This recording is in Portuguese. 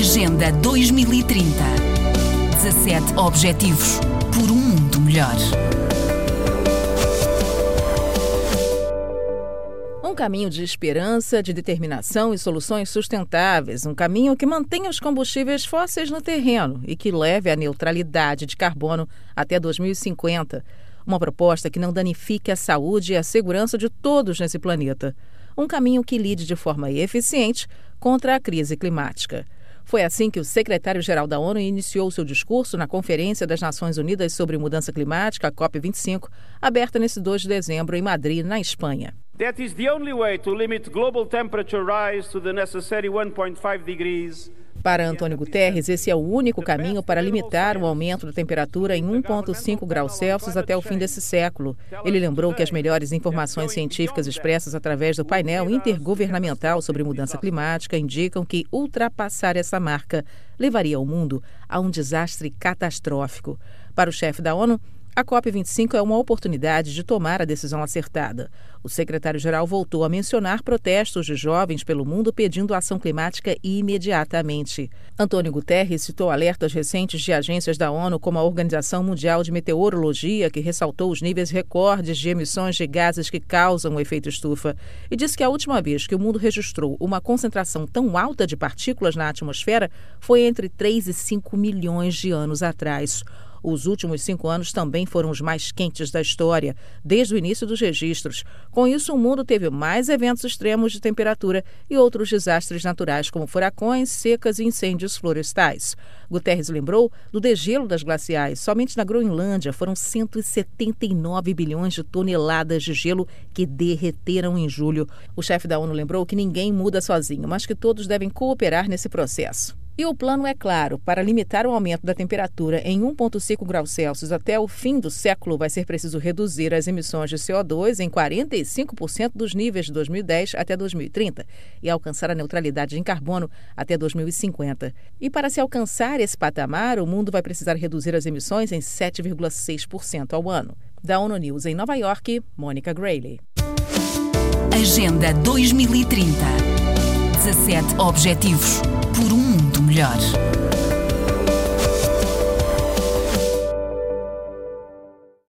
Agenda 2030. 17 Objetivos por um mundo melhor. Um caminho de esperança, de determinação e soluções sustentáveis. Um caminho que mantenha os combustíveis fósseis no terreno e que leve à neutralidade de carbono até 2050. Uma proposta que não danifique a saúde e a segurança de todos nesse planeta. Um caminho que lide de forma eficiente contra a crise climática. Foi assim que o secretário-geral da ONU iniciou seu discurso na Conferência das Nações Unidas sobre Mudança Climática, a COP25, aberta nesse 2 de dezembro em Madrid, na Espanha. That is the only way to limit global temperature rise to the necessary 1.5 degrees para Antônio Guterres, esse é o único caminho para limitar o aumento da temperatura em 1,5 graus Celsius até o fim desse século. Ele lembrou que as melhores informações científicas expressas através do painel intergovernamental sobre mudança climática indicam que ultrapassar essa marca levaria o mundo a um desastre catastrófico. Para o chefe da ONU, a COP25 é uma oportunidade de tomar a decisão acertada. O secretário-geral voltou a mencionar protestos de jovens pelo mundo pedindo ação climática imediatamente. Antônio Guterres citou alertas recentes de agências da ONU, como a Organização Mundial de Meteorologia, que ressaltou os níveis recordes de emissões de gases que causam o efeito estufa, e disse que a última vez que o mundo registrou uma concentração tão alta de partículas na atmosfera foi entre 3 e 5 milhões de anos atrás. Os últimos cinco anos também foram os mais quentes da história, desde o início dos registros. Com isso, o mundo teve mais eventos extremos de temperatura e outros desastres naturais, como furacões, secas e incêndios florestais. Guterres lembrou do degelo das glaciais. Somente na Groenlândia foram 179 bilhões de toneladas de gelo que derreteram em julho. O chefe da ONU lembrou que ninguém muda sozinho, mas que todos devem cooperar nesse processo. E o plano é claro: para limitar o aumento da temperatura em 1,5 graus Celsius até o fim do século, vai ser preciso reduzir as emissões de CO2 em 45% dos níveis de 2010 até 2030 e alcançar a neutralidade em carbono até 2050. E para se alcançar esse patamar, o mundo vai precisar reduzir as emissões em 7,6% ao ano. Da ONU News em Nova York, Mônica Grayley. Agenda 2030 17 Objetivos por um mundo melhor.